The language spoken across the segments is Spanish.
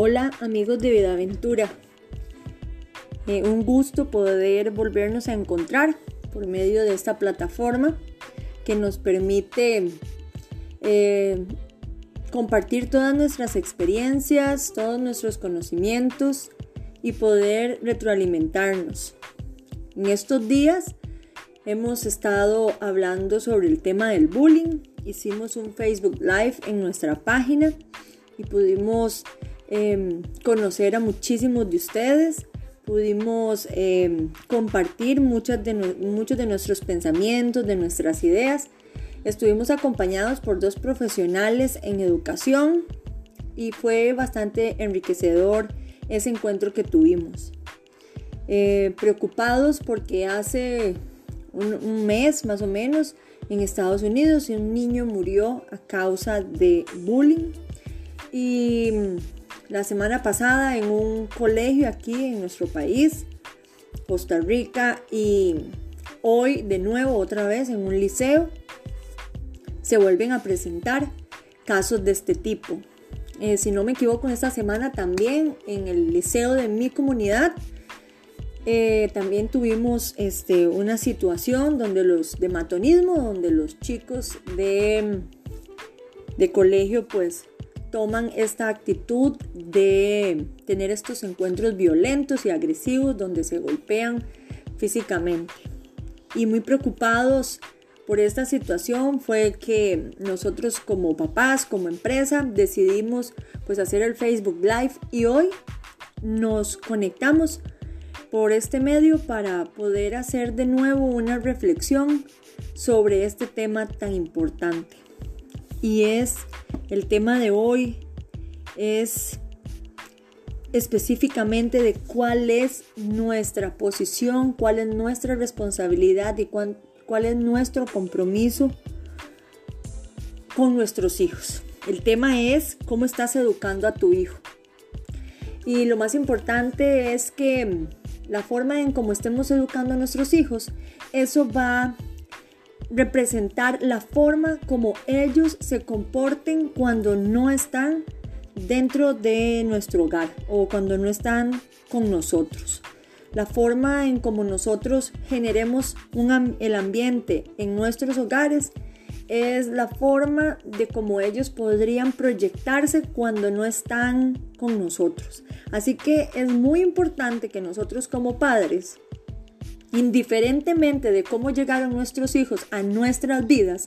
Hola amigos de Vida Aventura. Eh, un gusto poder volvernos a encontrar por medio de esta plataforma que nos permite eh, compartir todas nuestras experiencias, todos nuestros conocimientos y poder retroalimentarnos. En estos días hemos estado hablando sobre el tema del bullying. Hicimos un Facebook Live en nuestra página y pudimos Em, conocer a muchísimos de ustedes, pudimos em, compartir muchos de, nuestros pensamientos, de nuestras ideas. Estuvimos acompañados por dos profesionales en educación y fue bastante enriquecedor ese encuentro que tuvimos. Eh, preocupados porque hace un, un, mes más o menos en Estados Unidos un niño murió a causa de bullying y la semana pasada en un colegio aquí en nuestro país, Costa Rica, y hoy de nuevo otra vez en un liceo se vuelven a presentar casos de este tipo. Eh, si no me equivoco, esta semana también en el liceo de mi comunidad eh, también tuvimos este, una situación donde los de matonismo, donde los chicos de, de colegio pues toman esta actitud de tener estos encuentros violentos y agresivos donde se golpean físicamente. Y muy preocupados por esta situación fue que nosotros como papás, como empresa, decidimos pues hacer el Facebook Live y hoy nos conectamos por este medio para poder hacer de nuevo una reflexión sobre este tema tan importante. Y es el tema de hoy es específicamente de cuál es nuestra posición, cuál es nuestra responsabilidad y cuál, es nuestro compromiso con nuestros hijos. El tema es cómo estás educando a tu hijo. Y lo más importante es que la forma en cómo estemos educando a nuestros hijos, eso va representar la forma como ellos se comporten cuando no están dentro de nuestro hogar o cuando no están con nosotros. La forma en como nosotros generemos el ambiente en nuestros hogares es la forma de cómo ellos podrían proyectarse cuando no están con nosotros. Así que es muy importante que nosotros como padres indiferentemente de cómo llegaron nuestros hijos a nuestras vidas,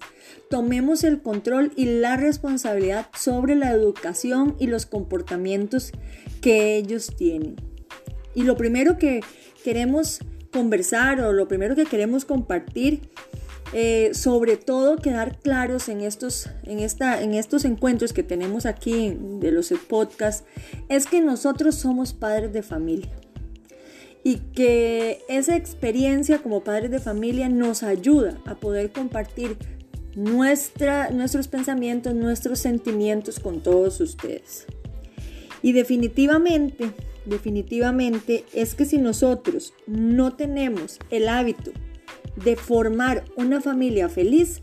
tomemos el control y la responsabilidad sobre la educación y los comportamientos que ellos tienen. Y lo primero que queremos conversar o lo primero que queremos compartir, eh, sobre todo quedar claros en estos, en, esta, en estos encuentros que tenemos aquí de los podcasts, es que nosotros somos padres de familia y que esa experiencia como padres de familia nos ayuda a poder compartir nuestra, nuestros pensamientos, nuestros sentimientos con todos ustedes. Y definitivamente, definitivamente es que si nosotros no tenemos el hábito de formar una familia feliz,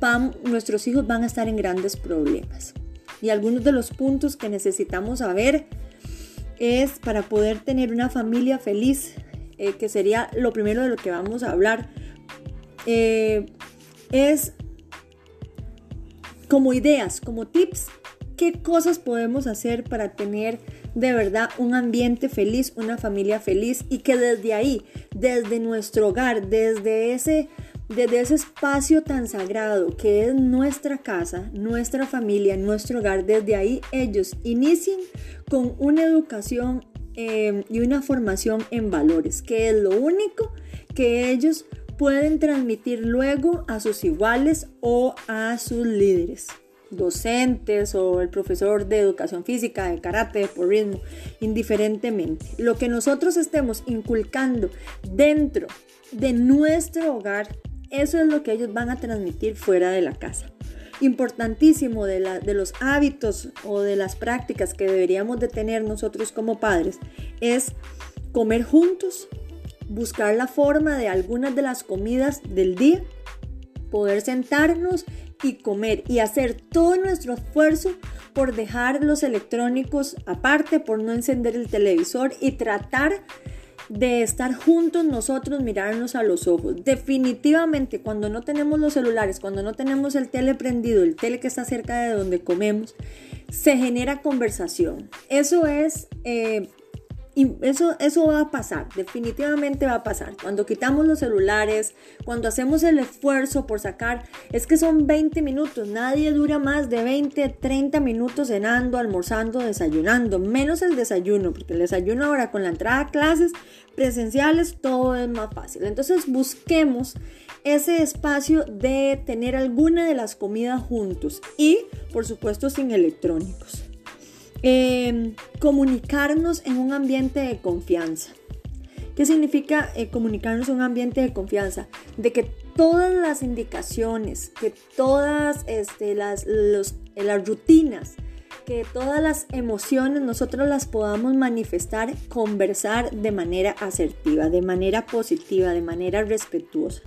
van, nuestros hijos van a estar en grandes problemas. Y algunos de los puntos que necesitamos saber es para poder tener una familia feliz, eh, que sería lo primero de lo que vamos a hablar, eh, es como ideas, como tips, qué cosas podemos hacer para tener de verdad un ambiente feliz, una familia feliz y que desde ahí, desde nuestro hogar, desde ese desde ese espacio tan sagrado que es nuestra casa, nuestra familia, nuestro hogar, desde ahí ellos inicien con una educación em, y una formación en valores, que es lo único que ellos pueden transmitir luego a sus iguales o a sus líderes docentes o el profesor de educación física, de karate, de porrismo, indiferentemente. Lo que nosotros estemos inculcando dentro de nuestro hogar eso es lo que ellos van a transmitir fuera de la casa. Importantísimo de, los hábitos o de las prácticas que deberíamos de tener nosotros como padres es comer juntos, buscar la forma de algunas de las comidas del día, poder sentarnos y comer y hacer todo nuestro esfuerzo por dejar los electrónicos aparte, por no encender el televisor y tratar de estar juntos nosotros, mirarnos a los ojos. Definitivamente, cuando no tenemos los celulares, cuando no tenemos el tele prendido, el tele que está cerca de donde comemos, se genera conversación. Eso es eh, y eso, eso va a pasar, definitivamente va a pasar. Cuando quitamos los celulares, cuando hacemos el esfuerzo por sacar, es que son 20 minutos, nadie dura más de 20, 30 minutos cenando, almorzando, desayunando, menos el desayuno, porque el desayuno ahora con la entrada a clases presenciales todo es más fácil. Entonces busquemos ese espacio de tener alguna de las comidas juntos y por supuesto sin electrónicos. Em, comunicarnos en un ambiente de confianza. ¿Qué significa eh, comunicarnos en un ambiente de confianza? De que todas las indicaciones, que todas este, las, las rutinas, que todas las emociones nosotros las podamos manifestar, conversar de manera asertiva, de manera positiva, de manera respetuosa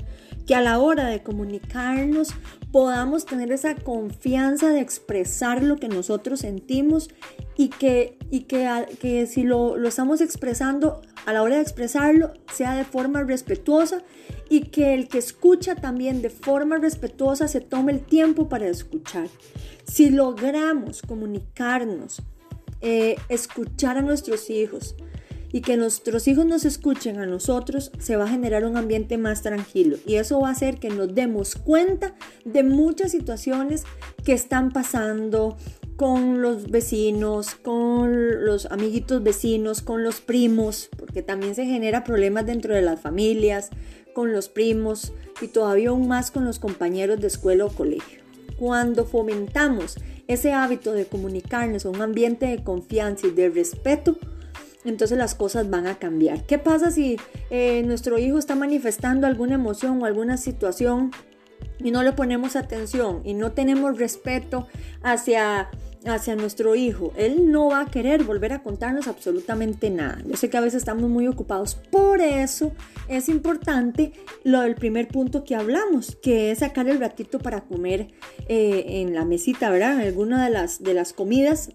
que a la hora de comunicarnos podamos tener esa confianza de expresar lo que nosotros sentimos y que, y que, que si lo, lo estamos expresando, a la hora de expresarlo, sea de forma respetuosa y que el que escucha también de forma respetuosa se tome el tiempo para escuchar. Si logramos comunicarnos, eh, escuchar a nuestros hijos, y que nuestros hijos nos escuchen a nosotros, se va a generar un ambiente más tranquilo. Y eso va a hacer que nos demos cuenta de muchas situaciones que están pasando con los vecinos, con los amiguitos vecinos, con los primos, porque también se genera problemas dentro de las familias, con los primos y todavía aún más con los compañeros de escuela o colegio. Cuando fomentamos ese hábito de comunicarnos en un ambiente de confianza y de respeto, entonces las cosas van a cambiar. ¿Qué pasa si eh, nuestro hijo está manifestando alguna emoción o alguna situación y no le ponemos atención y no tenemos respeto hacia hacia nuestro hijo, él no va a querer volver a contarnos absolutamente nada. Yo sé que a veces estamos muy ocupados, por eso es importante lo del primer punto que hablamos, que es sacar el ratito para comer eh, en la mesita, ¿verdad? En alguna de las, de las comidas,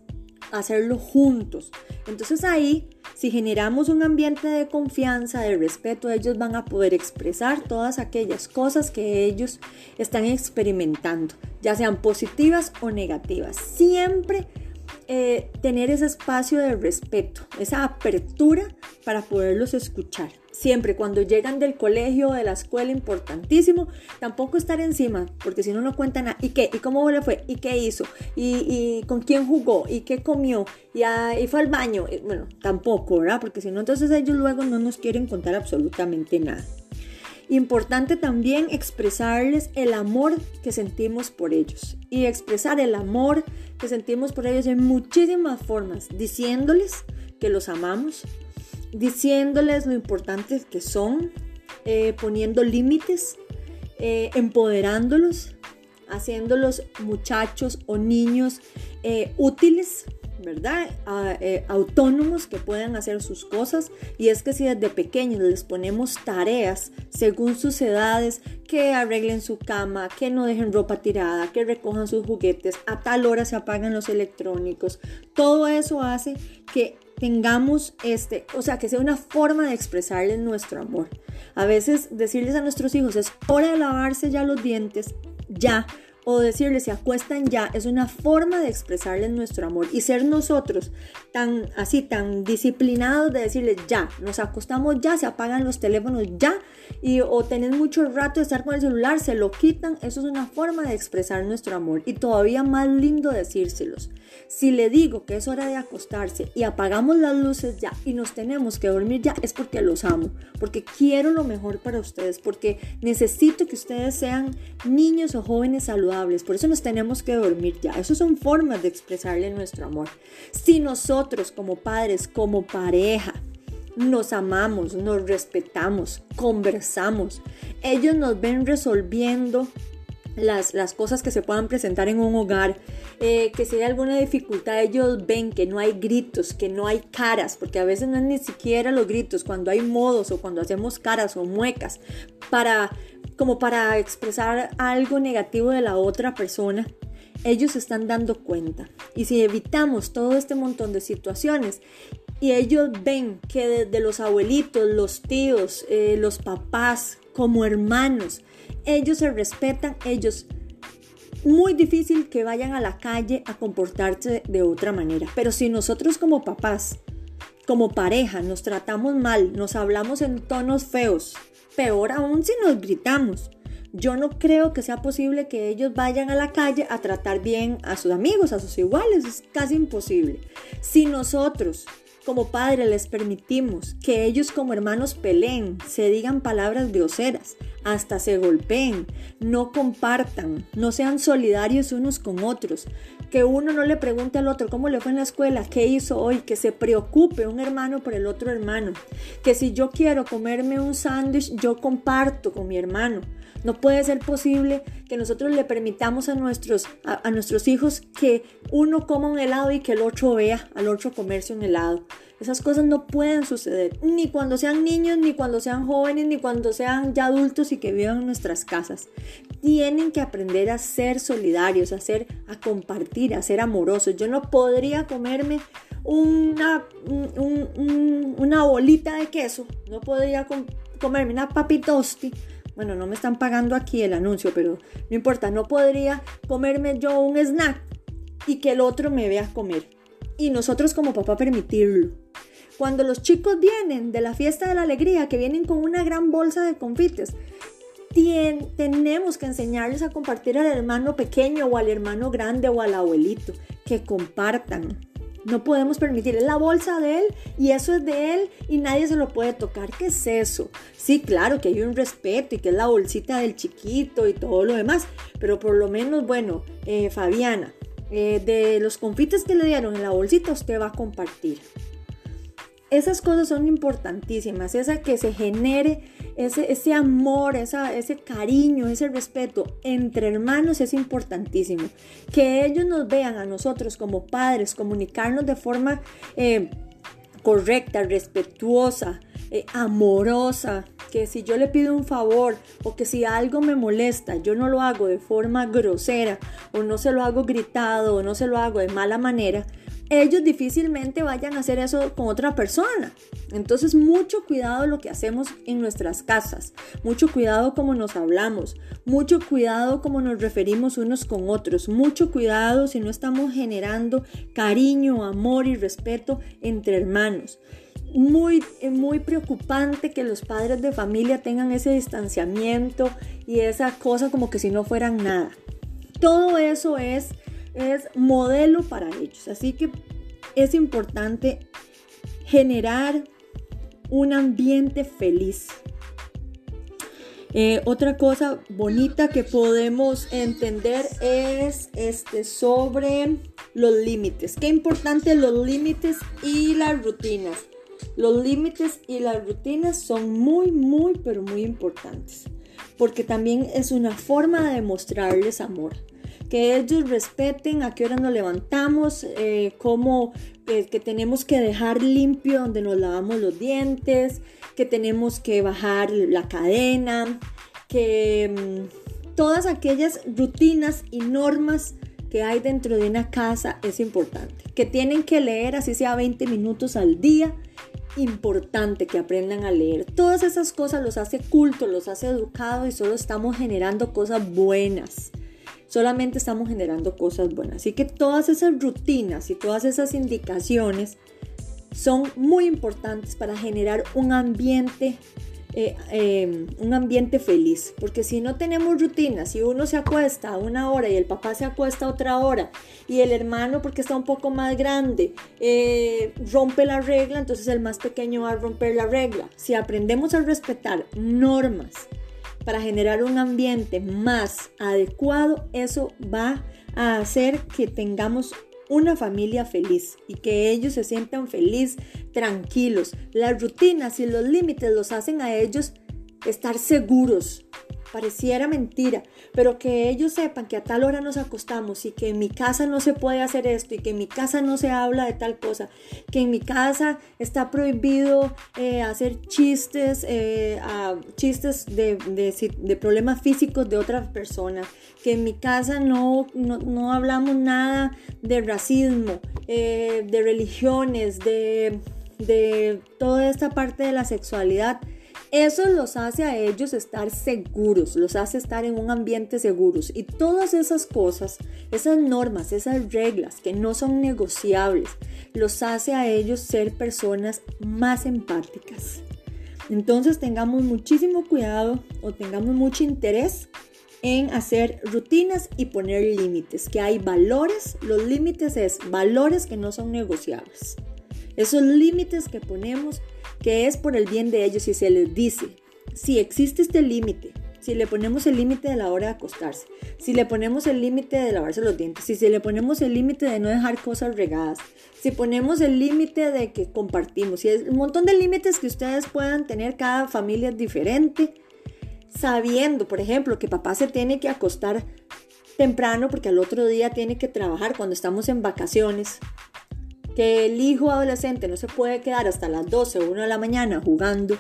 hacerlo juntos. Entonces ahí, si generamos un ambiente de confianza, de respeto, ellos van a poder expresar todas aquellas cosas que ellos están experimentando, ya sean positivas o negativas. Siempre eh, tener ese espacio de respeto, esa apertura para poderlos escuchar. Siempre cuando llegan del colegio o de la escuela, importantísimo, tampoco estar encima, porque si no, no cuentan nada. ¿Y qué? ¿Y cómo le fue? ¿Y qué hizo? ¿Y, con quién jugó? ¿Y qué comió? ¿Y, ¿Y fue al baño? Bueno, tampoco, ¿verdad? Porque si no, entonces ellos luego no nos quieren contar absolutamente nada. Importante también expresarles el amor que sentimos por ellos. Y expresar el amor que sentimos por ellos en muchísimas formas, diciéndoles que los amamos, diciéndoles lo importantes que son, eh, poniendo límites, eh, empoderándolos, haciéndolos muchachos o niños eh, útiles ¿verdad? Eh, autónomos que puedan hacer sus cosas. Y es que si desde pequeños les ponemos tareas según sus edades, que arreglen su cama, que no dejen ropa tirada, que recojan sus juguetes, a tal hora se apagan los electrónicos, todo eso hace que tengamos este, o sea, que sea una forma de expresarles nuestro amor. A veces decirles a nuestros hijos, es hora de lavarse ya los dientes, ya, o decirles se acuestan ya es una forma de expresarles nuestro amor. Y ser nosotros tan así tan disciplinados de decirles ya nos acostamos ya se apagan los teléfonos ya y o tenés mucho rato de estar con el celular se lo quitan. Eso es una forma de expresar nuestro amor. Y todavía más lindo decírselos si le digo que es hora de acostarse y apagamos las luces ya y nos tenemos que dormir ya es porque los amo porque quiero lo mejor para ustedes porque necesito que ustedes sean niños o jóvenes saludables por eso nos tenemos que dormir ya. Esas son formas de expresarle nuestro amor. Si nosotros como padres, como pareja, nos amamos, nos respetamos, conversamos, ellos nos ven resolviendo las, las, cosas que se puedan presentar en un hogar, eh, que si hay alguna dificultad, ellos ven que no hay gritos, que no hay caras, porque a veces no es ni siquiera los gritos, cuando hay modos o cuando hacemos caras o muecas para como para expresar algo negativo de la otra persona, ellos se están dando cuenta. Y si evitamos todo este montón de situaciones y ellos ven que desde los abuelitos, los tíos, eh, los papás, como hermanos, ellos se respetan, ellos muy difícil que vayan a la calle a comportarse de otra manera. Pero si nosotros como papás, como pareja, nos tratamos mal, nos hablamos en tonos feos, peor aún si nos gritamos. Yo no creo que sea posible que ellos vayan a la calle a tratar bien a sus amigos, a sus iguales. Es casi imposible. Si nosotros como padres les permitimos que ellos como hermanos peleen, se digan palabras groseras, hasta se golpeen, no compartan, no sean solidarios unos con otros, que uno no le pregunte al otro cómo le fue en la escuela, qué hizo hoy, que se preocupe un hermano por el otro hermano, que si yo quiero comerme un sándwich, yo comparto con mi hermano. No puede ser posible que nosotros le permitamos a nuestros, a, nuestros hijos que uno coma un helado y que el otro vea al otro comerse un helado. Esas cosas no pueden suceder, ni cuando sean niños, ni cuando sean jóvenes, ni cuando sean ya adultos y que vivan en nuestras casas. Tienen que aprender a ser solidarios, a, ser, a compartir, a ser amorosos. Yo no podría comerme una, una bolita de queso, no podría comerme una papitosti bueno, no me están pagando aquí el anuncio, pero no importa, no podría comerme yo un snack y que el otro me vea comer. Y nosotros como papá permitirlo. Cuando los chicos vienen de la fiesta de la alegría, que vienen con una gran bolsa de confites, tenemos que enseñarles a compartir al hermano pequeño o al hermano grande o al abuelito, que compartan no podemos permitir, es la bolsa de él y eso es de él y nadie se lo puede tocar. ¿Qué es eso? Sí, claro que hay un respeto y que es la bolsita del chiquito y todo lo demás, pero por lo menos, bueno, eh, Fabiana, eh, de los confites que le dieron en la bolsita, usted va a compartir. Esas cosas son importantísimas, esa que se genere ese, amor, ese cariño, ese respeto entre hermanos es importantísimo. Que ellos nos vean a nosotros como padres, comunicarnos de forma eh, correcta, respetuosa, eh, amorosa, que si yo le pido un favor o que si algo me molesta, yo no lo hago de forma grosera o no se lo hago gritado o no se lo hago de mala manera, ellos difícilmente vayan a hacer eso con otra persona. Entonces, mucho cuidado lo que hacemos en nuestras casas, mucho cuidado como nos hablamos, mucho cuidado como nos referimos unos con otros, mucho cuidado si no estamos generando cariño, amor y respeto entre hermanos. Muy, muy preocupante que los padres de familia tengan ese distanciamiento y esa cosa como que si no fueran nada. Todo eso es es modelo para ellos. Así que es importante generar un ambiente feliz. Eh, otra cosa bonita que podemos entender es este, sobre los límites. Qué importante los límites y las rutinas. Los límites y las rutinas son muy, muy, pero muy importantes. Porque también es una forma de demostrarles amor que ellos respeten a qué hora nos levantamos, eh, cómo eh, que tenemos que dejar limpio donde nos lavamos los dientes, que tenemos que bajar la cadena, que mm, todas aquellas rutinas y normas que hay dentro de una casa es importante. Que tienen que leer así sea 20 minutos al día. Importante que aprendan a leer. Todas esas cosas los hace culto, los hace educados y solo estamos generando cosas buenas solamente estamos generando cosas buenas. Así que todas esas rutinas y todas esas indicaciones son muy importantes para generar un ambiente eh, em, un ambiente feliz. Porque si no tenemos rutinas, si uno se acuesta a una hora y el papá se acuesta a otra hora y el hermano porque está un poco más grande eh, rompe la regla, entonces el más pequeño va a romper la regla. Si aprendemos a respetar normas, para generar un ambiente más adecuado, eso va a hacer que tengamos una familia feliz y que ellos se sientan felices, tranquilos. Las rutinas y los límites los hacen a ellos estar seguros pareciera mentira, pero que ellos sepan que a tal hora nos acostamos y que en mi casa no se puede hacer esto y que en mi casa no se habla de tal cosa, que en mi casa está prohibido eh, hacer chistes, eh, chistes de, problemas físicos de otras personas, que en mi casa no, no, hablamos nada de racismo, eh, de religiones, de, de toda esta parte de la sexualidad eso los hace a ellos estar seguros, los hace estar en un ambiente seguros. Y todas esas cosas, esas normas, esas reglas que no son negociables, los hace a ellos ser personas más empáticas. Entonces tengamos muchísimo cuidado o tengamos mucho interés en hacer rutinas y poner límites, que hay valores, los límites es valores que no son negociables. Esos límites que ponemos que es por el bien de ellos y se les dice, si existe este límite, si le ponemos el límite de la hora de acostarse, si le ponemos el límite de lavarse los dientes, si le ponemos el límite de no dejar cosas regadas, si ponemos el límite de que compartimos, si es un montón de límites que ustedes puedan tener, cada familia es diferente, sabiendo, por ejemplo, que papá se tiene que acostar temprano porque al otro día tiene que trabajar cuando estamos en vacaciones, que el hijo adolescente no se puede quedar hasta las 12 o 1 de la mañana jugando,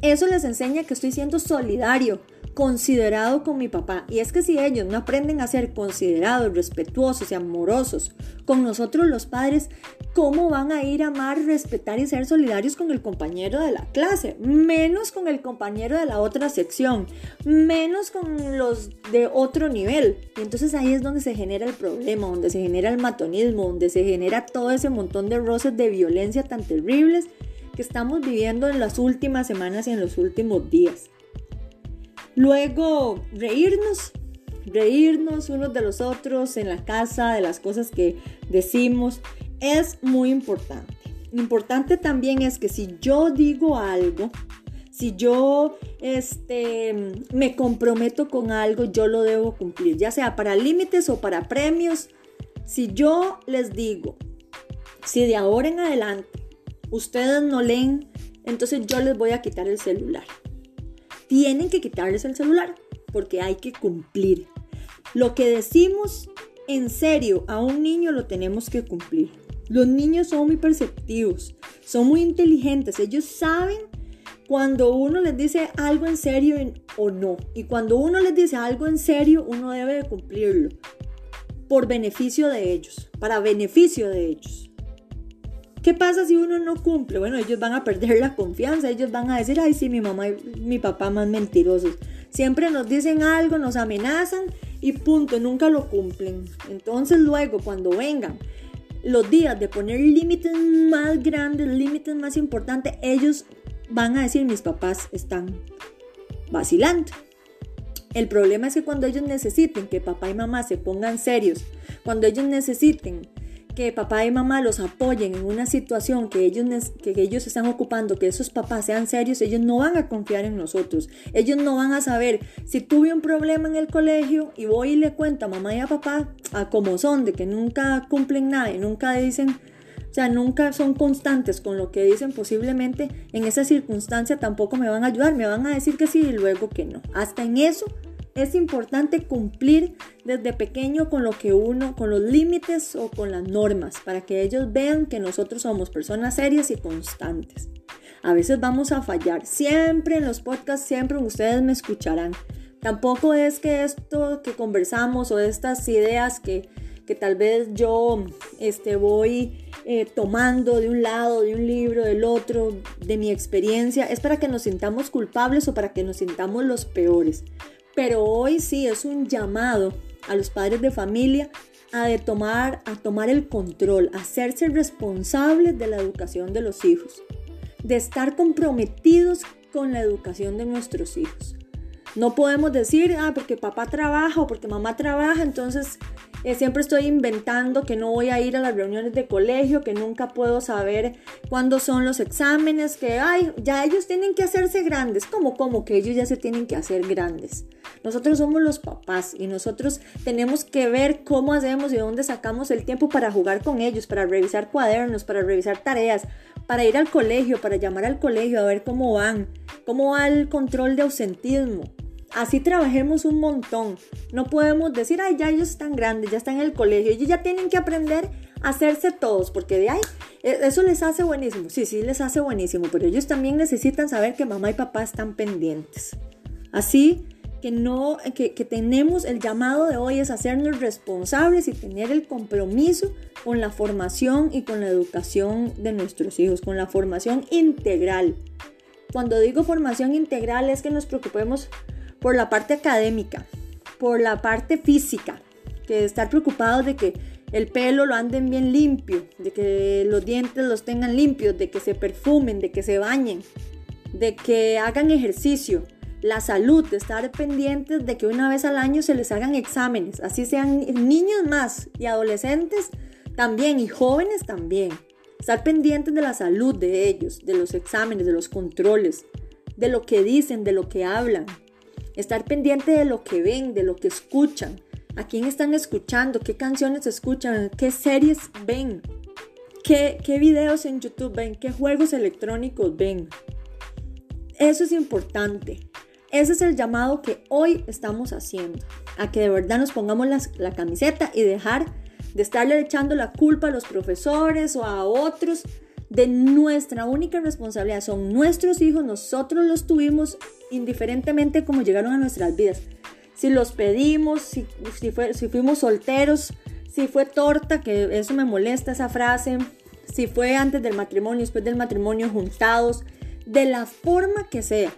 eso les enseña que estoy siendo solidario, considerado con mi papá. Y es que si ellos no aprenden a ser considerados, respetuosos y amorosos con nosotros los padres, ¿cómo van a ir a amar, respetar y ser solidarios con el compañero de la clase? Menos con el compañero de la otra sección, menos con los de otro nivel. Y entonces ahí es donde se genera el problema, donde se genera el matonismo, donde se genera todo ese montón de roces de violencia tan terribles que estamos viviendo en las últimas semanas y en los últimos días. Luego, reírnos, reírnos unos de los otros en la casa, de las cosas que decimos, es muy importante. Importante también es que si yo digo algo, si yo este, me comprometo con algo, yo lo debo cumplir, ya sea para límites o para premios. Si yo les digo, si de ahora en adelante ustedes no leen, entonces yo les voy a quitar el celular tienen que quitarles el celular porque hay que cumplir. Lo que decimos en serio a un niño lo tenemos que cumplir. Los niños son muy perceptivos, son muy inteligentes, ellos saben cuando uno les dice algo en serio o no. Y cuando uno les dice algo en serio, uno debe de cumplirlo por beneficio de ellos, para beneficio de ellos. ¿Qué pasa si uno no cumple? Bueno, ellos van a perder la confianza, ellos van a decir, ay, sí, mi mamá y mi papá más mentirosos. Siempre nos dicen algo, nos amenazan y punto, nunca lo cumplen. Entonces luego, cuando vengan los días de poner límites más grandes, límites más importantes, ellos van a decir, mis papás están vacilando. El problema es que cuando ellos necesiten que papá y mamá se pongan serios, cuando ellos necesiten que papá y mamá los apoyen en una situación que ellos, que ellos están ocupando, que esos papás sean serios, ellos no van a confiar en nosotros. Ellos no van a saber si tuve un problema en el colegio y voy y le cuento a mamá y a papá a cómo son, de que nunca cumplen nada y nunca dicen, o sea, nunca son constantes con lo que dicen, posiblemente en esa circunstancia tampoco me van a ayudar, me van a decir que sí y luego que no. Hasta en eso es importante cumplir desde pequeño con lo que uno, con los límites o con las normas, para que ellos vean que nosotros somos personas serias y constantes. A veces vamos a fallar, siempre en los podcasts, siempre ustedes me escucharán. Tampoco es que esto que conversamos o estas ideas que, que tal vez yo este, voy eh, tomando de un lado, de un libro, del otro, de mi experiencia, es para que nos sintamos culpables o para que nos sintamos los peores. Pero hoy sí es un llamado a los padres de familia a, tomar, a tomar el control, a hacerse responsables de la educación de los hijos, de estar comprometidos con la educación de nuestros hijos. No podemos decir, ah, porque papá trabaja o porque mamá trabaja, entonces eh, siempre estoy inventando que no voy a ir a las reuniones de colegio, que nunca puedo saber cuándo son los exámenes, que ay, ya ellos tienen que hacerse grandes. ¿Cómo? ¿Cómo? Que ellos ya se tienen que hacer grandes. Nosotros somos los papás y nosotros tenemos que ver cómo hacemos y dónde sacamos el tiempo para jugar con ellos, para revisar cuadernos, para revisar tareas, para ir al colegio, para llamar al colegio a ver cómo van, cómo va el control de ausentismo. Así trabajemos un montón. No podemos decir, ay, ya ellos están grandes, ya están en el colegio, ellos ya tienen que aprender a hacerse todos, porque de ahí e, eso les hace buenísimo. Sí, sí, les hace buenísimo, pero ellos también necesitan saber que mamá y papá están pendientes. Así que no, que, tenemos el llamado de hoy es hacernos responsables y tener el compromiso con la formación y con la educación de nuestros hijos, con la formación integral. Cuando digo formación integral es que nos preocupemos por la parte académica, por la parte física, que estar preocupados de que el pelo lo anden bien limpio, de que los dientes los tengan limpios, de que se perfumen, de que se bañen, de que hagan ejercicio, la salud, estar pendientes de que una vez al año se les hagan exámenes, así sean niños más y adolescentes también y jóvenes también. Estar pendientes de la salud de ellos, de los exámenes, de los controles, de lo que dicen, de lo que hablan. Estar pendiente de lo que ven, de lo que escuchan. ¿A quién están escuchando? ¿Qué canciones escuchan? ¿Qué series ven? ¿Qué, qué videos en YouTube ven? ¿Qué juegos electrónicos ven? Eso es importante. Ese es el llamado que hoy estamos haciendo, a que de verdad nos pongamos la, camiseta y dejar de estarle echando la culpa a los profesores o a otros de nuestra única responsabilidad. Son nuestros hijos, nosotros los tuvimos indiferentemente como llegaron a nuestras vidas. Si los pedimos, si, si fuimos solteros, si fue torta, que eso me molesta esa frase, si fue antes del matrimonio, después del matrimonio, juntados, de la forma que sea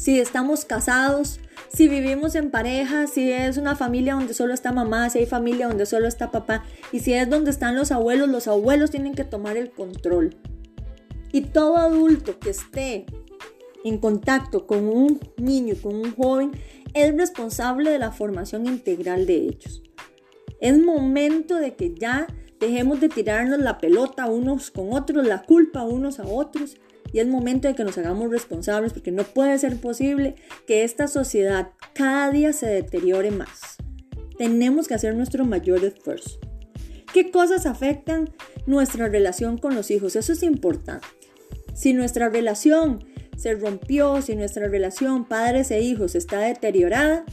si estamos casados, si vivimos en pareja, si es una familia donde solo está mamá, si hay familia donde solo está papá, y si es donde están los abuelos, los abuelos tienen que tomar el control. Y todo adulto que esté en contacto con un niño, con un joven, es responsable de la formación integral de ellos. Es momento de que ya dejemos de tirarnos la pelota unos con otros, la culpa unos a otros y es momento de que nos hagamos responsables porque no puede ser posible que esta sociedad cada día se deteriore más. Tenemos que hacer nuestro mayor esfuerzo. ¿Qué cosas afectan nuestra relación con los hijos? Eso es importante. Si nuestra relación se rompió, si nuestra relación padres e hijos está deteriorada,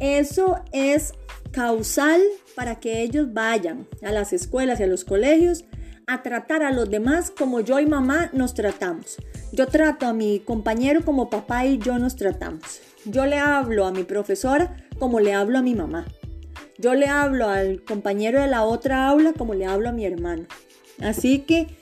eso es causal para que ellos vayan a las escuelas y a los colegios a tratar a los demás como yo y mamá nos tratamos. Yo trato a mi compañero como papá y yo nos tratamos. Yo le hablo a mi profesora como le hablo a mi mamá. Yo le hablo al compañero de la otra aula como le hablo a mi hermano. Así que,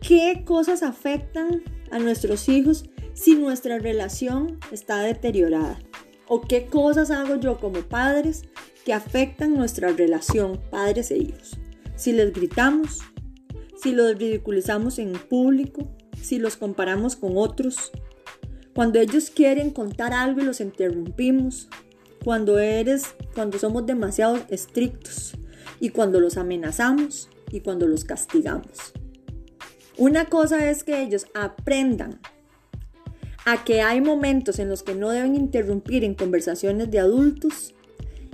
¿qué cosas afectan a nuestros hijos si nuestra relación está deteriorada? ¿O qué cosas hago yo como padres que afectan nuestra relación padres e hijos? Si les gritamos, si los ridiculizamos en público, si los comparamos con otros, cuando ellos quieren contar algo y los interrumpimos, cuando eres, cuando somos demasiado estrictos. Y cuando los amenazamos y cuando los castigamos. Una cosa es que ellos aprendan a que hay momentos en los que no deben interrumpir en conversaciones de adultos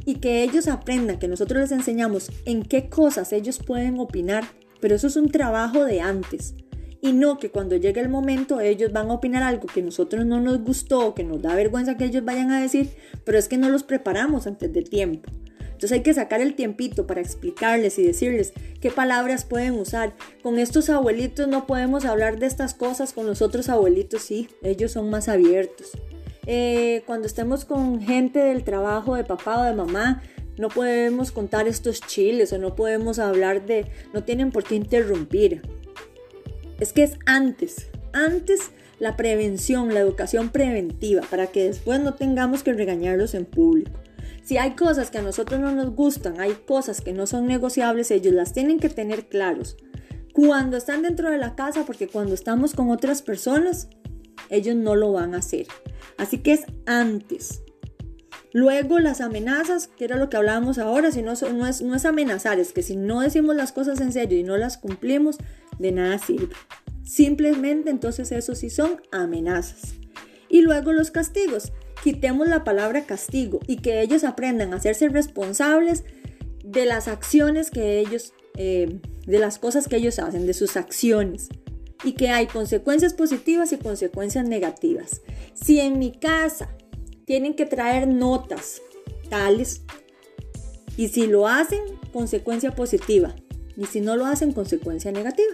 y que ellos aprendan que nosotros les enseñamos en qué cosas ellos pueden opinar pero eso es un trabajo de antes. Y no que cuando llegue el momento ellos van a opinar algo que nosotros no nos gustó, que nos da vergüenza que ellos vayan a decir, pero es que no los preparamos antes de tiempo. Entonces hay que sacar el tiempito para explicarles y decirles qué palabras pueden usar. Con estos abuelitos no podemos hablar de estas cosas, con los otros abuelitos sí, ellos son más abiertos. Eh, cuando estemos con gente del trabajo de papá o de mamá, no podemos contar estos chiles o no podemos hablar de, no tienen por qué interrumpir. Es que es antes, antes la prevención, la educación preventiva, para que después no tengamos que regañarlos en público. Si hay cosas que a nosotros no nos gustan, hay cosas que no son negociables, ellos las tienen que tener claros. Cuando están dentro de la casa, porque cuando estamos con otras personas, ellos no lo van a hacer. Así que es antes. Luego las amenazas, que era lo que hablábamos ahora, si no, no, es, no es amenazar, es que si no decimos las cosas en serio y no las cumplimos, de nada sirve. Simplemente entonces eso sí son amenazas. Y luego los castigos. Quitemos la palabra castigo y que ellos aprendan a hacerse responsables de las acciones que ellos, eh, de las cosas que ellos hacen, de sus acciones. Y que hay consecuencias positivas y consecuencias negativas. Si en mi casa tienen que traer notas tales y si lo hacen, consecuencia positiva. Y si no lo hacen, consecuencia negativa.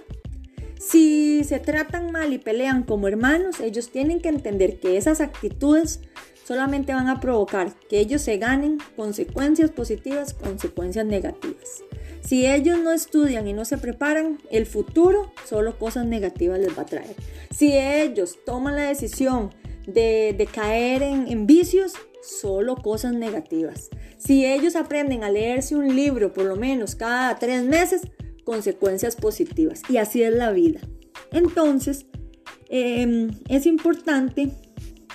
Si se tratan mal y pelean como hermanos, ellos tienen que entender que esas actitudes solamente van a provocar que ellos se ganen consecuencias positivas, consecuencias negativas. Si ellos no estudian y no se preparan, el futuro solo cosas negativas les va a traer. Si ellos toman la decisión de, caer en, vicios, solo cosas negativas. Si ellos aprenden a leerse un libro por lo menos cada tres meses, consecuencias positivas. Y así es la vida. Entonces, em, es importante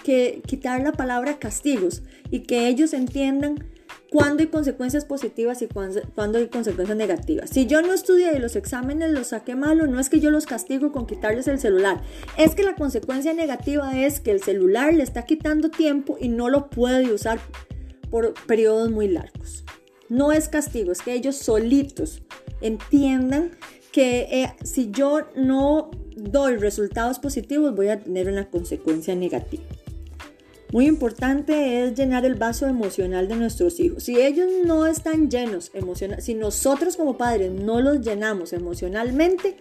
que quitar la palabra castigos y que ellos entiendan cuándo hay consecuencias positivas y cuándo, hay consecuencias negativas. Si yo no estudié y los exámenes los saqué malo, no es que yo los castigo con quitarles el celular, es que la consecuencia negativa es que el celular le está quitando tiempo y no lo puede usar por periodos muy largos. No es castigo, es que ellos solitos entiendan que eh, si yo no doy resultados positivos voy a tener una consecuencia negativa. Muy importante es llenar el vaso emocional de nuestros hijos. Si ellos no están llenos emocionalmente, si nosotros como padres no los llenamos emocionalmente,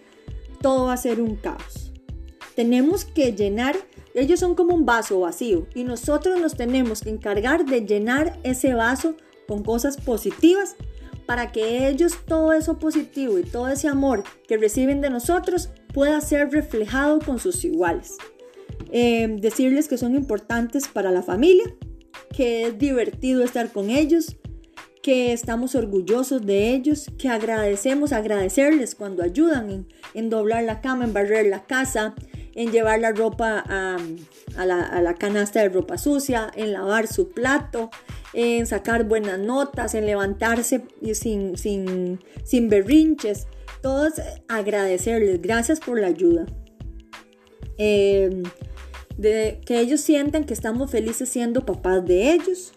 todo va a ser un caos. Tenemos que llenar, ellos son como un vaso vacío y nosotros nos tenemos que encargar de llenar ese vaso con cosas positivas para que ellos todo eso positivo y todo ese amor que reciben de nosotros pueda ser reflejado con sus iguales. Em, decirles que son importantes para la familia, que es divertido estar con ellos, que estamos orgullosos de ellos, que agradecemos, agradecerles cuando ayudan en, doblar la cama, en barrer la casa, en llevar la ropa a, la, canasta de ropa sucia, en lavar su plato, en sacar buenas notas, en levantarse sin, sin, sin berrinches. Todos agradecerles, gracias por la ayuda. Eh, de que ellos sientan que estamos felices siendo papás de ellos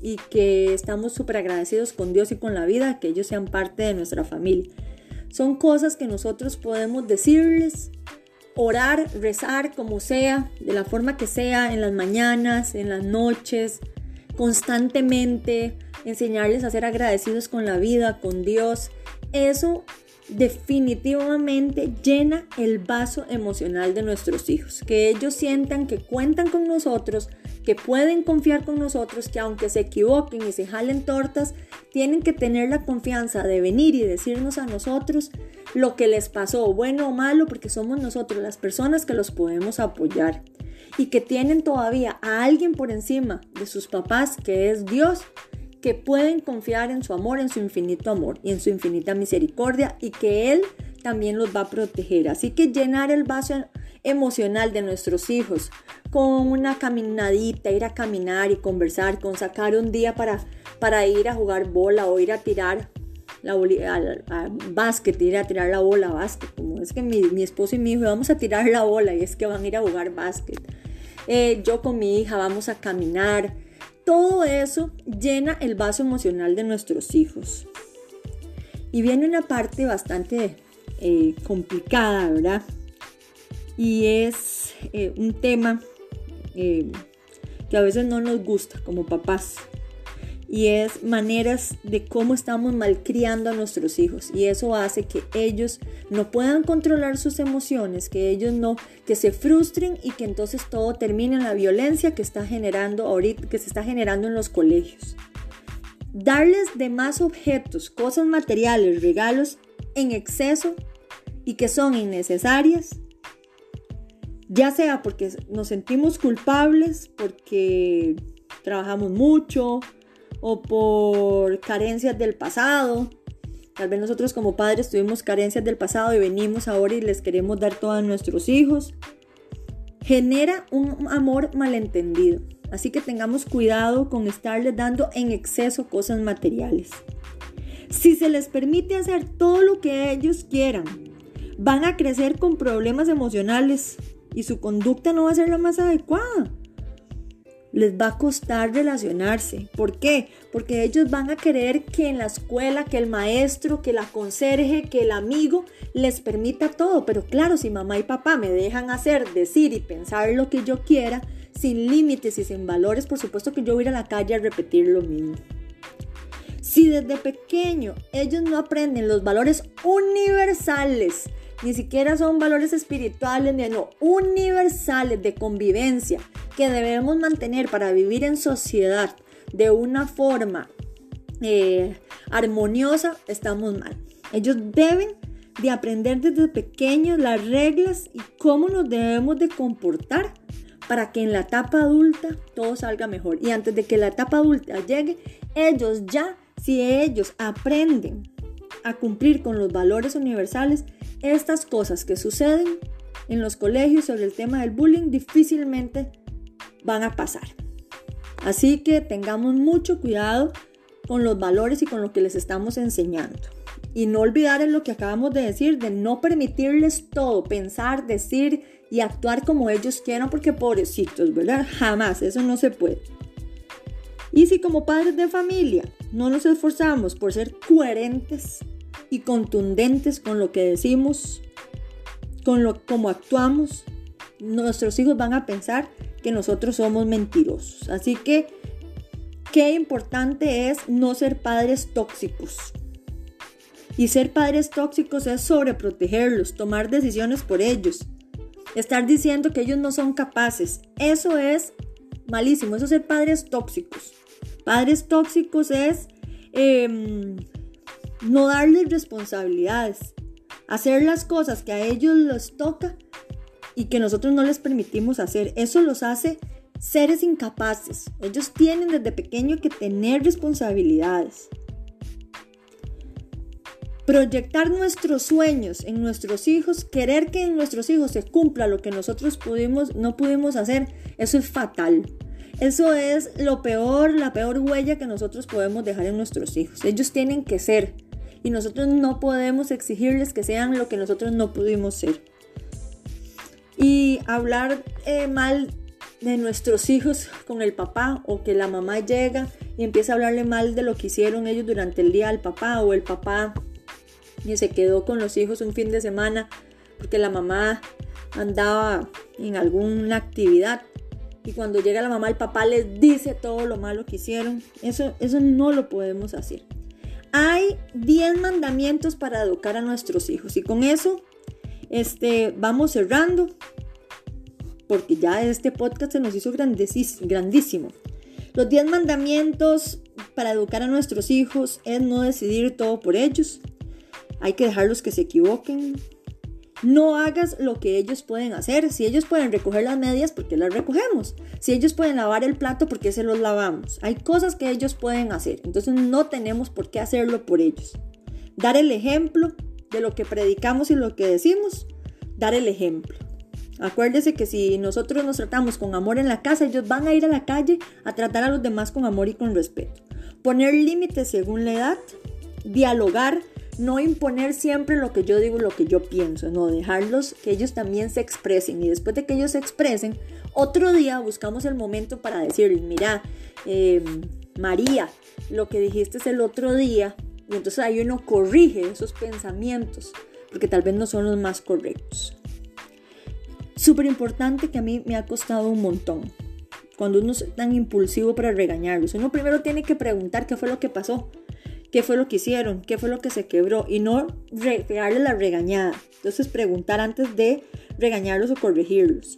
y que estamos súper agradecidos con Dios y con la vida, que ellos sean parte de nuestra familia. Son cosas que nosotros podemos decirles, orar, rezar, como sea, de la forma que sea, en las mañanas, en las noches, constantemente, enseñarles a ser agradecidos con la vida, con Dios. Eso definitivamente llena el vaso emocional de nuestros hijos, que ellos sientan que cuentan con nosotros, que pueden confiar con nosotros, que aunque se equivoquen y se jalen tortas, tienen que tener la confianza de venir y decirnos a nosotros lo que les pasó, bueno o malo, porque somos nosotros las personas que los podemos apoyar. Y que tienen todavía a alguien por encima de sus papás, que es Dios, que pueden confiar en su amor, en su infinito amor y en su infinita misericordia y que Él también los va a proteger. Así que llenar el vaso emocional de nuestros hijos con una caminadita, ir a caminar y conversar, con sacar un día para, para ir a jugar bola o ir a tirar la al, básquet, ir a tirar la bola a básquet. Como es que mi, esposo y mi hijo vamos a tirar la bola y es que van a ir a jugar básquet. Eh, yo con mi hija vamos a caminar todo eso llena el vaso emocional de nuestros hijos. Y viene una parte bastante eh, complicada, ¿verdad? Y es eh, un tema eh, que a veces no nos gusta como papás y es maneras de cómo estamos malcriando a nuestros hijos y eso hace que ellos no puedan controlar sus emociones, que ellos no que se frustren y que entonces todo termine en la violencia que está generando ahorita que se está generando en los colegios. Darles de más objetos, cosas materiales, regalos en exceso y que son innecesarias, ya sea porque nos sentimos culpables, porque trabajamos mucho, o por carencias del pasado. Tal vez nosotros como padres tuvimos carencias del pasado y venimos ahora y les queremos dar todo a nuestros hijos. Genera un amor malentendido. Así que tengamos cuidado con estarles dando en exceso cosas materiales. Si se les permite hacer todo lo que ellos quieran, van a crecer con problemas emocionales y su conducta no va a ser la más adecuada les va a costar relacionarse. ¿Por qué? Porque ellos van a querer que en la escuela, que el maestro, que la conserje, que el amigo les permita todo. Pero claro, si mamá y papá me dejan hacer, decir y pensar lo que yo quiera, sin límites y sin valores, por supuesto que yo voy a ir a la calle a repetir lo mismo. Si desde pequeño ellos no aprenden los valores universales, ni siquiera son valores espirituales, ni no, universales de convivencia que debemos mantener para vivir en sociedad de una forma eh, armoniosa, estamos mal. Ellos deben de aprender desde pequeños las reglas y cómo nos debemos de comportar para que en la etapa adulta todo salga mejor. Y antes de que la etapa adulta llegue, ellos ya, si ellos aprenden a cumplir con los valores universales, estas cosas que suceden en los colegios sobre el tema del bullying difícilmente van a pasar. Así que tengamos mucho cuidado con los valores y con lo que les estamos enseñando. Y no olvidar en lo que acabamos de decir, de no permitirles todo, pensar, decir y actuar como ellos quieran, porque pobrecitos, ¿verdad? Jamás, eso no se puede. Y si como padres de familia no nos esforzamos por ser coherentes y contundentes con lo que decimos, con lo como actuamos, nuestros hijos van a pensar que nosotros somos mentirosos. Así que qué importante es no ser padres tóxicos. Y ser padres tóxicos es sobreprotegerlos, tomar decisiones por ellos, estar diciendo que ellos no son capaces. Eso es malísimo, eso es ser padres tóxicos. Padres tóxicos es em, no darles responsabilidades, hacer las cosas que a ellos les toca y que nosotros no les permitimos hacer. Eso los hace seres incapaces. Ellos tienen desde pequeño que tener responsabilidades. Proyectar nuestros sueños en nuestros hijos, querer que en nuestros hijos se cumpla lo que nosotros pudimos, no pudimos hacer, eso es fatal. Eso es lo peor, la peor huella que nosotros podemos dejar en nuestros hijos. Ellos tienen que ser y nosotros no podemos exigirles que sean lo que nosotros no pudimos ser. Y hablar eh, mal de nuestros hijos con el papá o que la mamá llega y empieza a hablarle mal de lo que hicieron ellos durante el día al papá o el papá y se quedó con los hijos un fin de semana porque la mamá andaba en alguna actividad y cuando llega la mamá el papá les dice todo lo malo que hicieron. Eso, eso no lo podemos hacer. Hay 10 mandamientos para educar a nuestros hijos y con eso este, vamos cerrando porque ya este podcast se nos hizo grandísimo. Los 10 mandamientos para educar a nuestros hijos es no decidir todo por ellos, hay que dejarlos que se equivoquen. No hagas lo que ellos pueden hacer. Si ellos pueden recoger las medias, ¿por qué las recogemos? Si ellos pueden lavar el plato, ¿por qué se los lavamos? Hay cosas que ellos pueden hacer. Entonces no tenemos por qué hacerlo por ellos. Dar el ejemplo de lo que predicamos y lo que decimos. Dar el ejemplo. Acuérdese que si nosotros nos tratamos con amor en la casa, ellos van a ir a la calle a tratar a los demás con amor y con respeto. Poner límites según la edad. Dialogar no imponer siempre lo que yo digo, lo que yo pienso, no, dejarlos que ellos también se expresen y después de que ellos se expresen, otro día buscamos el momento para decirles, mira, em, María, lo que dijiste es el otro día, y entonces ahí uno corrige esos pensamientos, porque tal vez no son los más correctos. Súper importante que a mí me ha costado un montón. Cuando uno es tan impulsivo para regañarlos, uno primero tiene que preguntar qué fue lo que pasó qué fue lo que hicieron, qué fue lo que se quebró y no pegarle la regañada. Entonces preguntar antes de regañarlos o corregirlos.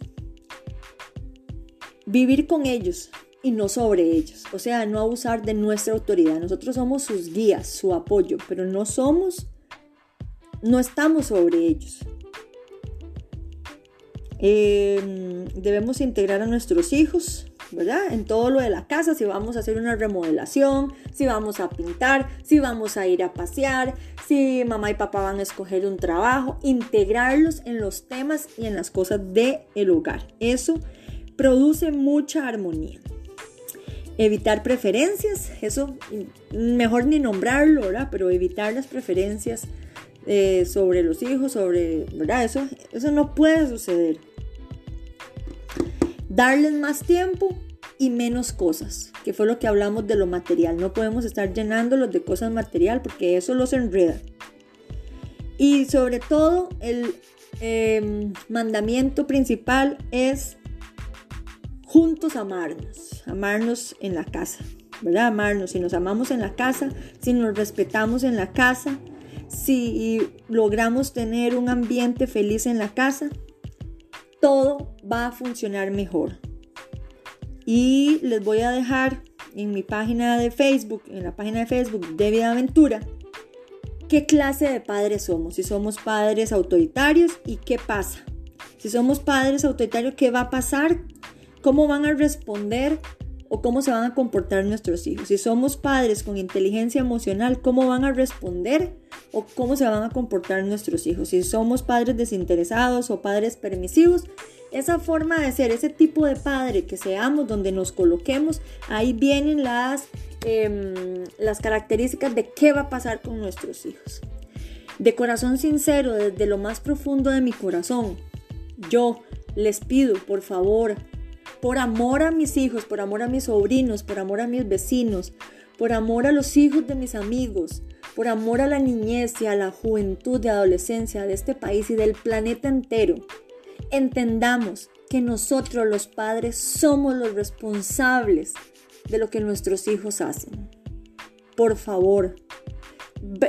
Vivir con ellos y no sobre ellos. O sea, no abusar de nuestra autoridad. Nosotros somos sus guías, su apoyo, pero no somos, no estamos sobre ellos. Em, debemos integrar a nuestros hijos ¿verdad? En todo lo de la casa, si vamos a hacer una remodelación, si vamos a pintar, si vamos a ir a pasear, si mamá y papá van a escoger un trabajo, integrarlos en los temas y en las cosas del el hogar. Eso produce mucha armonía. Evitar preferencias, eso mejor ni nombrarlo, ¿verdad? Pero evitar las preferencias eh, sobre los hijos, sobre, ¿verdad? Eso, eso no puede suceder darles más tiempo y menos cosas, que fue lo que hablamos de lo material. No podemos estar llenándolos de cosas material porque eso los enreda. Y sobre todo el em, mandamiento principal es juntos amarnos, amarnos en la casa, ¿verdad? Amarnos, si nos amamos en la casa, si nos respetamos en la casa, si logramos tener un ambiente feliz en la casa, todo va a funcionar mejor. Y les voy a dejar en mi página de Facebook, en la página de Facebook de Vida Aventura, qué clase de padres somos. Si somos padres autoritarios y qué pasa. Si somos padres autoritarios, ¿qué va a pasar cómo van a responder o cómo se van a comportar nuestros hijos. Si somos padres con inteligencia emocional, ¿cómo van a responder o cómo se van a comportar nuestros hijos? Si somos padres desinteresados o padres permisivos, esa forma de ser, ese tipo de padre que seamos, donde nos coloquemos, ahí vienen las, em, las características de qué va a pasar con nuestros hijos. De corazón sincero, desde lo más profundo de mi corazón, yo les pido, por favor, por amor a mis hijos, por amor a mis sobrinos, por amor a mis vecinos, por amor a los hijos de mis amigos, por amor a la niñez y a la juventud y adolescencia de este país y del planeta entero, entendamos que nosotros los padres somos los responsables de lo que nuestros hijos hacen. Por favor,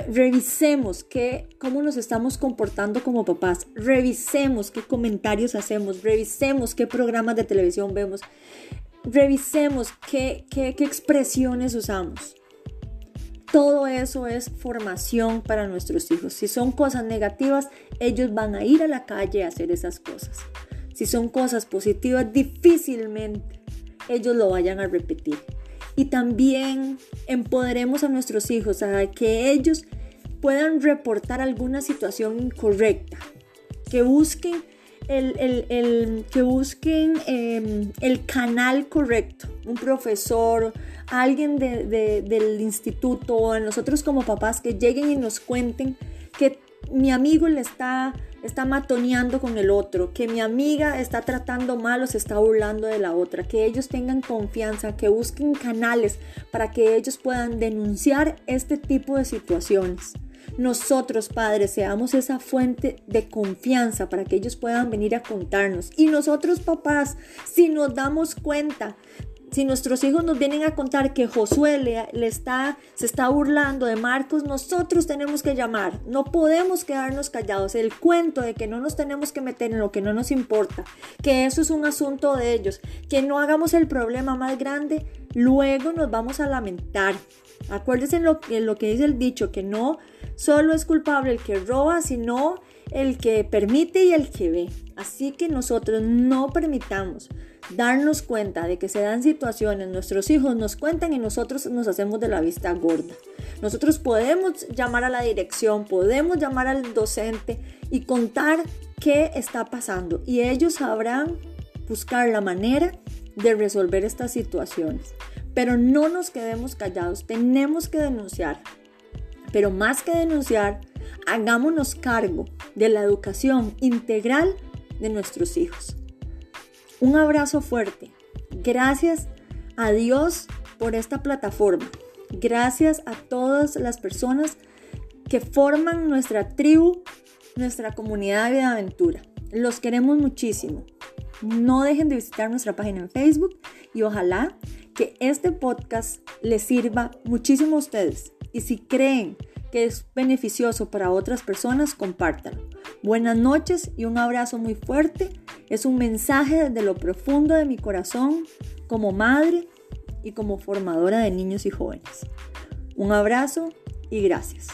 revisemos qué, cómo nos estamos comportando como papás, revisemos qué comentarios hacemos, revisemos qué programas de televisión vemos, revisemos qué, qué, qué expresiones usamos. Todo eso es formación para nuestros hijos. Si son cosas negativas, ellos van a ir a la calle a hacer esas cosas. Si son cosas positivas, difícilmente ellos lo vayan a repetir y también empoderemos a nuestros hijos a que ellos puedan reportar alguna situación incorrecta, que busquen el, que busquen em, el canal correcto, un profesor, alguien del instituto, o nosotros como papás que lleguen y nos cuenten que mi amigo le está está matoneando con el otro, que mi amiga está tratando mal o se está burlando de la otra, que ellos tengan confianza, que busquen canales para que ellos puedan denunciar este tipo de situaciones. Nosotros, padres, seamos esa fuente de confianza para que ellos puedan venir a contarnos. Y nosotros, papás, si nos damos cuenta si nuestros hijos nos vienen a contar que Josué le, está, se está burlando de Marcos, nosotros tenemos que llamar. No podemos quedarnos callados. El cuento de que no nos tenemos que meter en lo que no nos importa, que eso es un asunto de ellos, que no hagamos el problema más grande, luego nos vamos a lamentar. Acuérdense en lo, en lo que dice el dicho, que no solo es culpable el que roba, sino el que permite y el que ve. Así que nosotros no permitamos darnos cuenta de que se dan situaciones, nuestros hijos nos cuentan y nosotros nos hacemos de la vista gorda. Nosotros podemos llamar a la dirección, podemos llamar al docente y contar qué está pasando y ellos sabrán buscar la manera de resolver estas situaciones. Pero no nos quedemos callados, tenemos que denunciar. Pero más que denunciar, hagámonos cargo de la educación integral de nuestros hijos. Un abrazo fuerte. Gracias a Dios por esta plataforma. Gracias a todas las personas que forman nuestra tribu, nuestra comunidad de aventura. Los queremos muchísimo. No dejen de visitar nuestra página en Facebook y ojalá que este podcast les sirva muchísimo a ustedes. Y si creen que es beneficioso para otras personas, compártanlo. Buenas noches y un abrazo muy fuerte. Es un mensaje desde lo profundo de mi corazón como madre y como formadora de niños y jóvenes. Un abrazo y gracias.